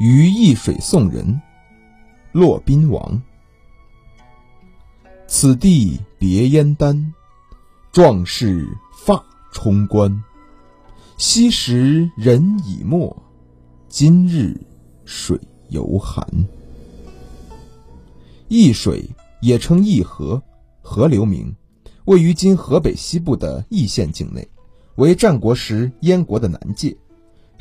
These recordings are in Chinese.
于易水送人，骆宾王。此地别燕丹，壮士发冲冠。昔时人已没，今日水犹寒。易水也称易河，河流名，位于今河北西部的易县境内，为战国时燕国的南界。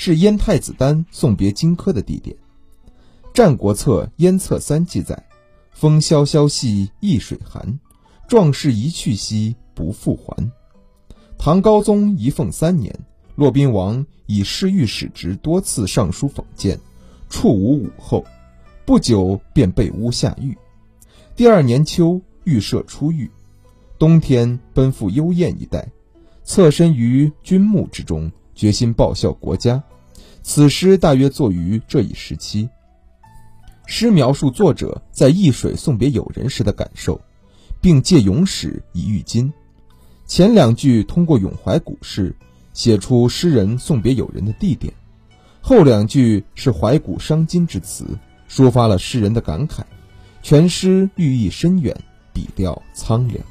是燕太子丹送别荆轲的地点，《战国策·燕策三》记载：“风萧萧兮易水寒，壮士一去兮不复还。”唐高宗仪凤三年，骆宾王以侍御史职多次上书讽谏，处无武后，不久便被诬下狱。第二年秋，预设出狱，冬天奔赴幽燕一带，侧身于军墓之中。决心报效国家，此诗大约作于这一时期。诗描述作者在易水送别友人时的感受，并借咏史以喻今。前两句通过咏怀古事，写出诗人送别友人的地点；后两句是怀古伤今之词，抒发了诗人的感慨。全诗寓意深远，笔调苍凉。